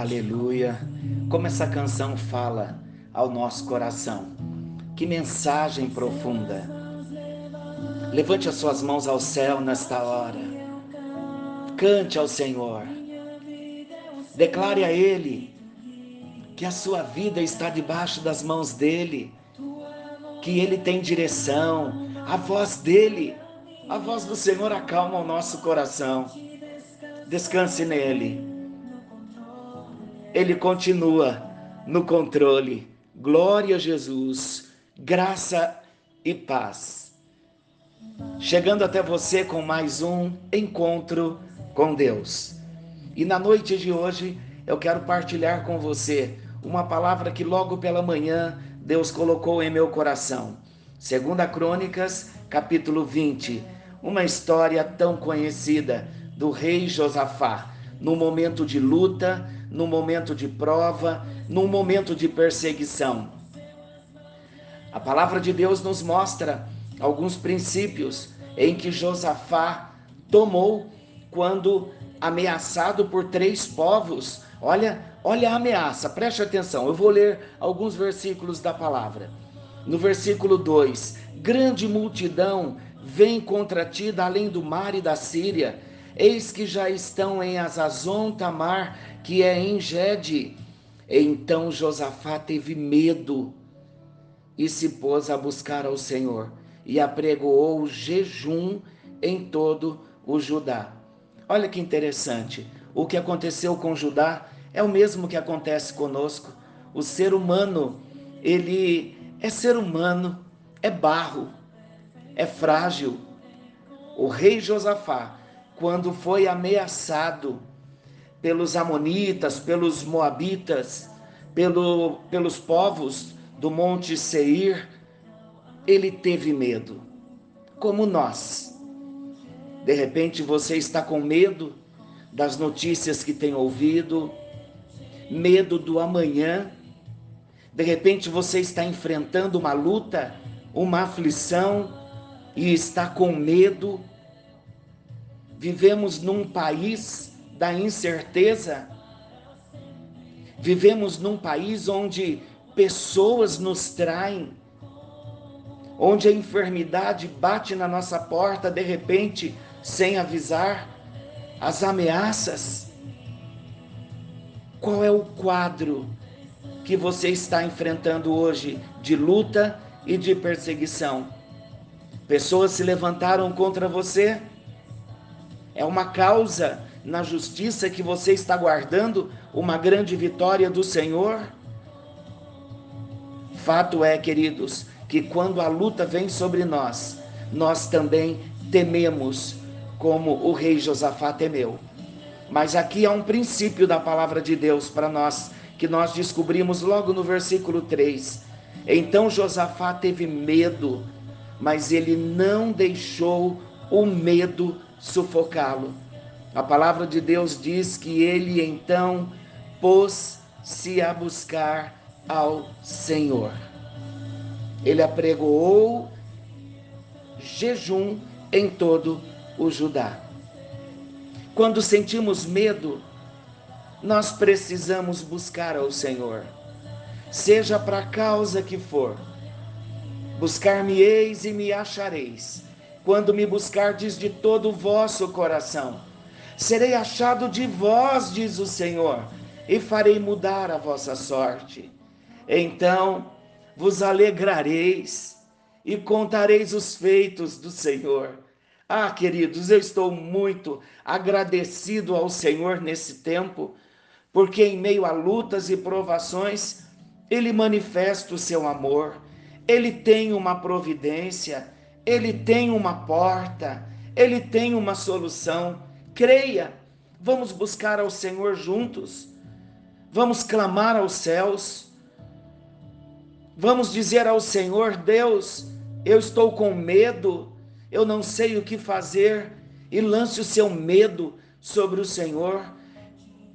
Aleluia. Como essa canção fala ao nosso coração. Que mensagem profunda. Levante as suas mãos ao céu nesta hora. Cante ao Senhor. Declare a Ele que a sua vida está debaixo das mãos dEle, que Ele tem direção, a voz dEle, a voz do Senhor acalma o nosso coração. Descanse nele. Ele continua no controle. Glória a Jesus, graça e paz. Chegando até você com mais um encontro com Deus. E na noite de hoje eu quero partilhar com você uma palavra que logo pela manhã Deus colocou em meu coração. Segunda Crônicas, capítulo 20, uma história tão conhecida do rei Josafá, no momento de luta, no momento de prova, no momento de perseguição. A palavra de Deus nos mostra alguns princípios em que Josafá tomou quando ameaçado por três povos. Olha, olha a ameaça, preste atenção. Eu vou ler alguns versículos da palavra. No versículo 2: Grande multidão vem contra ti da além do mar e da Síria. Eis que já estão em Azazon Tamar, que é em Gede. Então Josafá teve medo e se pôs a buscar ao Senhor e apregoou jejum em todo o Judá. Olha que interessante. O que aconteceu com Judá é o mesmo que acontece conosco. O ser humano, ele é ser humano, é barro, é frágil. O rei Josafá, quando foi ameaçado pelos amonitas, pelos moabitas, pelo, pelos povos do monte Seir, ele teve medo, como nós. De repente você está com medo das notícias que tem ouvido, medo do amanhã. De repente você está enfrentando uma luta, uma aflição e está com medo. Vivemos num país da incerteza. Vivemos num país onde pessoas nos traem, onde a enfermidade bate na nossa porta de repente sem avisar, as ameaças. Qual é o quadro que você está enfrentando hoje de luta e de perseguição? Pessoas se levantaram contra você? É uma causa na justiça que você está guardando uma grande vitória do Senhor? Fato é, queridos, que quando a luta vem sobre nós, nós também tememos como o rei Josafá temeu. Mas aqui há um princípio da palavra de Deus para nós, que nós descobrimos logo no versículo 3. Então Josafá teve medo, mas ele não deixou o medo sufocá-lo. A palavra de Deus diz que ele então pôs-se a buscar ao Senhor. Ele apregoou jejum em todo o Judá. Quando sentimos medo, nós precisamos buscar ao Senhor, seja para a causa que for. Buscar-me-eis e me achareis, quando me buscardes de todo o vosso coração. Serei achado de vós, diz o Senhor, e farei mudar a vossa sorte. Então vos alegrareis e contareis os feitos do Senhor ah, queridos, eu estou muito agradecido ao Senhor nesse tempo, porque em meio a lutas e provações, Ele manifesta o seu amor, Ele tem uma providência, Ele tem uma porta, Ele tem uma solução. Creia, vamos buscar ao Senhor juntos, vamos clamar aos céus, vamos dizer ao Senhor: Deus, eu estou com medo eu não sei o que fazer, e lance o seu medo sobre o Senhor.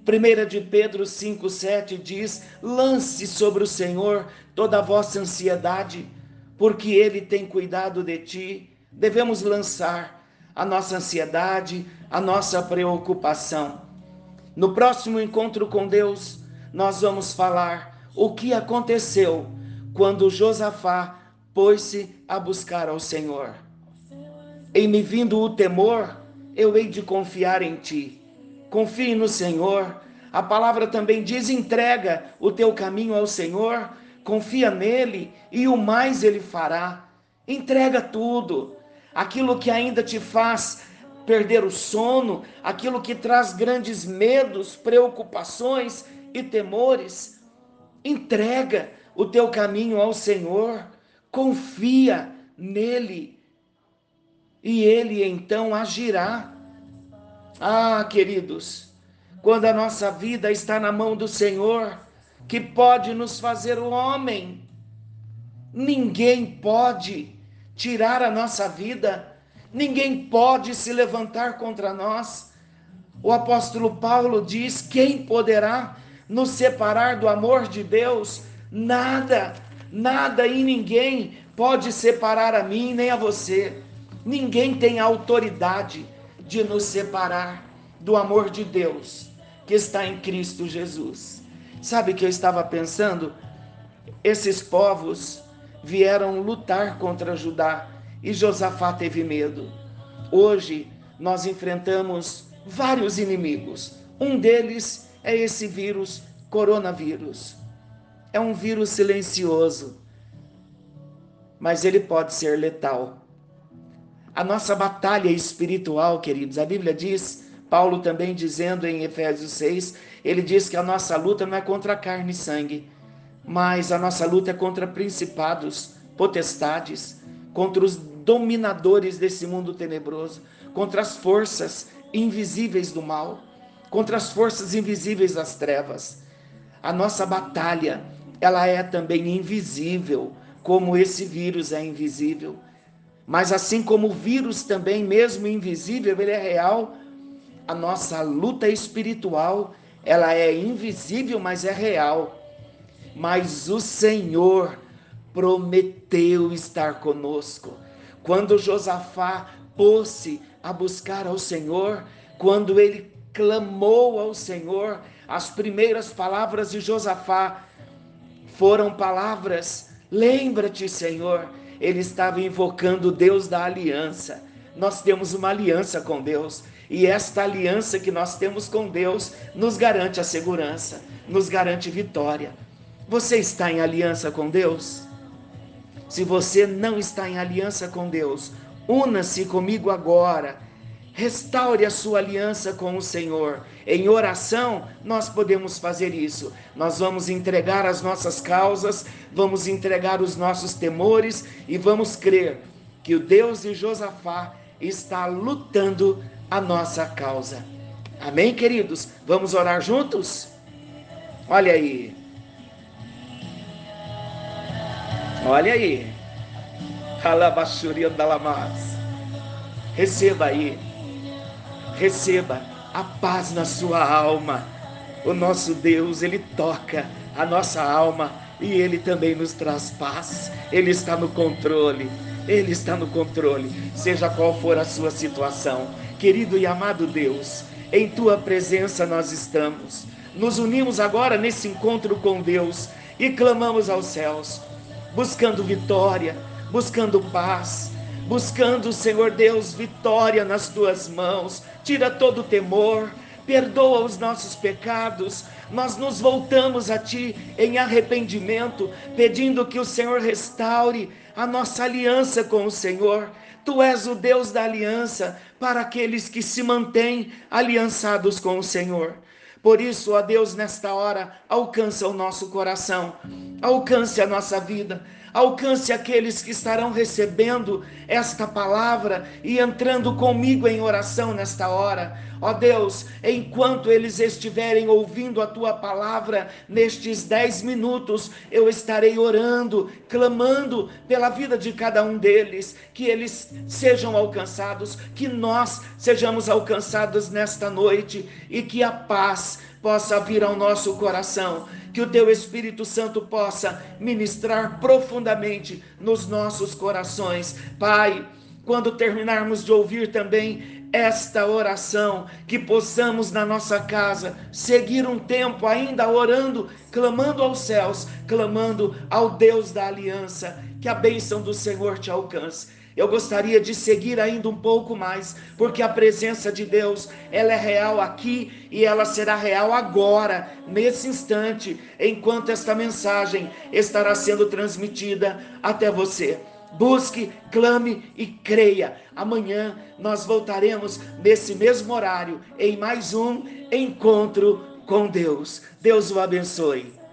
1 de Pedro 5,7 diz: lance sobre o Senhor toda a vossa ansiedade, porque Ele tem cuidado de ti. Devemos lançar a nossa ansiedade, a nossa preocupação. No próximo encontro com Deus, nós vamos falar o que aconteceu quando Josafá pôs-se a buscar ao Senhor. Em me vindo o temor, eu hei de confiar em ti. Confie no Senhor. A palavra também diz: entrega o teu caminho ao Senhor, confia nele e o mais ele fará. Entrega tudo. Aquilo que ainda te faz perder o sono, aquilo que traz grandes medos, preocupações e temores. Entrega o teu caminho ao Senhor, confia nele e ele então agirá. Ah, queridos, quando a nossa vida está na mão do Senhor, que pode nos fazer o homem, ninguém pode tirar a nossa vida ninguém pode se levantar contra nós. O apóstolo Paulo diz: quem poderá nos separar do amor de Deus? Nada, nada e ninguém pode separar a mim nem a você. Ninguém tem autoridade de nos separar do amor de Deus que está em Cristo Jesus. Sabe que eu estava pensando? Esses povos vieram lutar contra Judá e Josafá teve medo. Hoje nós enfrentamos vários inimigos. Um deles é esse vírus, coronavírus. É um vírus silencioso, mas ele pode ser letal. A nossa batalha espiritual, queridos, a Bíblia diz, Paulo também dizendo em Efésios 6, ele diz que a nossa luta não é contra carne e sangue, mas a nossa luta é contra principados, potestades, contra os dominadores desse mundo tenebroso, contra as forças invisíveis do mal, contra as forças invisíveis das trevas. A nossa batalha, ela é também invisível, como esse vírus é invisível. Mas assim como o vírus também, mesmo invisível, ele é real, a nossa luta espiritual, ela é invisível, mas é real. Mas o Senhor prometeu estar conosco. Quando Josafá pôs-se a buscar ao Senhor, quando ele clamou ao Senhor, as primeiras palavras de Josafá foram palavras: Lembra-te, Senhor. Ele estava invocando o Deus da aliança. Nós temos uma aliança com Deus. E esta aliança que nós temos com Deus nos garante a segurança, nos garante vitória. Você está em aliança com Deus? Se você não está em aliança com Deus, una-se comigo agora. Restaure a sua aliança com o Senhor. Em oração, nós podemos fazer isso. Nós vamos entregar as nossas causas, vamos entregar os nossos temores e vamos crer que o Deus de Josafá está lutando a nossa causa. Amém, queridos? Vamos orar juntos? Olha aí. Olha aí. Alabaxuria Dalamas. Receba aí. Receba a paz na sua alma. O nosso Deus, ele toca a nossa alma e ele também nos traz paz. Ele está no controle. Ele está no controle, seja qual for a sua situação. Querido e amado Deus, em tua presença nós estamos. Nos unimos agora nesse encontro com Deus e clamamos aos céus buscando vitória, buscando paz, buscando, Senhor Deus, vitória nas tuas mãos. Tira todo o temor, perdoa os nossos pecados. Nós nos voltamos a ti em arrependimento, pedindo que o Senhor restaure a nossa aliança com o Senhor. Tu és o Deus da aliança para aqueles que se mantêm aliançados com o Senhor. Por isso, ó Deus, nesta hora, alcança o nosso coração, alcance a nossa vida, alcance aqueles que estarão recebendo esta palavra e entrando comigo em oração nesta hora. Ó Deus, enquanto eles estiverem ouvindo a tua palavra nestes dez minutos, eu estarei orando, clamando pela vida de cada um deles, que eles sejam alcançados, que nós sejamos alcançados nesta noite e que a paz possa vir ao nosso coração, que o teu Espírito Santo possa ministrar profundamente nos nossos corações. Pai, quando terminarmos de ouvir também esta oração, que possamos na nossa casa seguir um tempo ainda orando, clamando aos céus, clamando ao Deus da aliança, que a bênção do Senhor te alcance. Eu gostaria de seguir ainda um pouco mais, porque a presença de Deus, ela é real aqui e ela será real agora, nesse instante, enquanto esta mensagem estará sendo transmitida até você. Busque, clame e creia. Amanhã nós voltaremos nesse mesmo horário em mais um encontro com Deus. Deus o abençoe.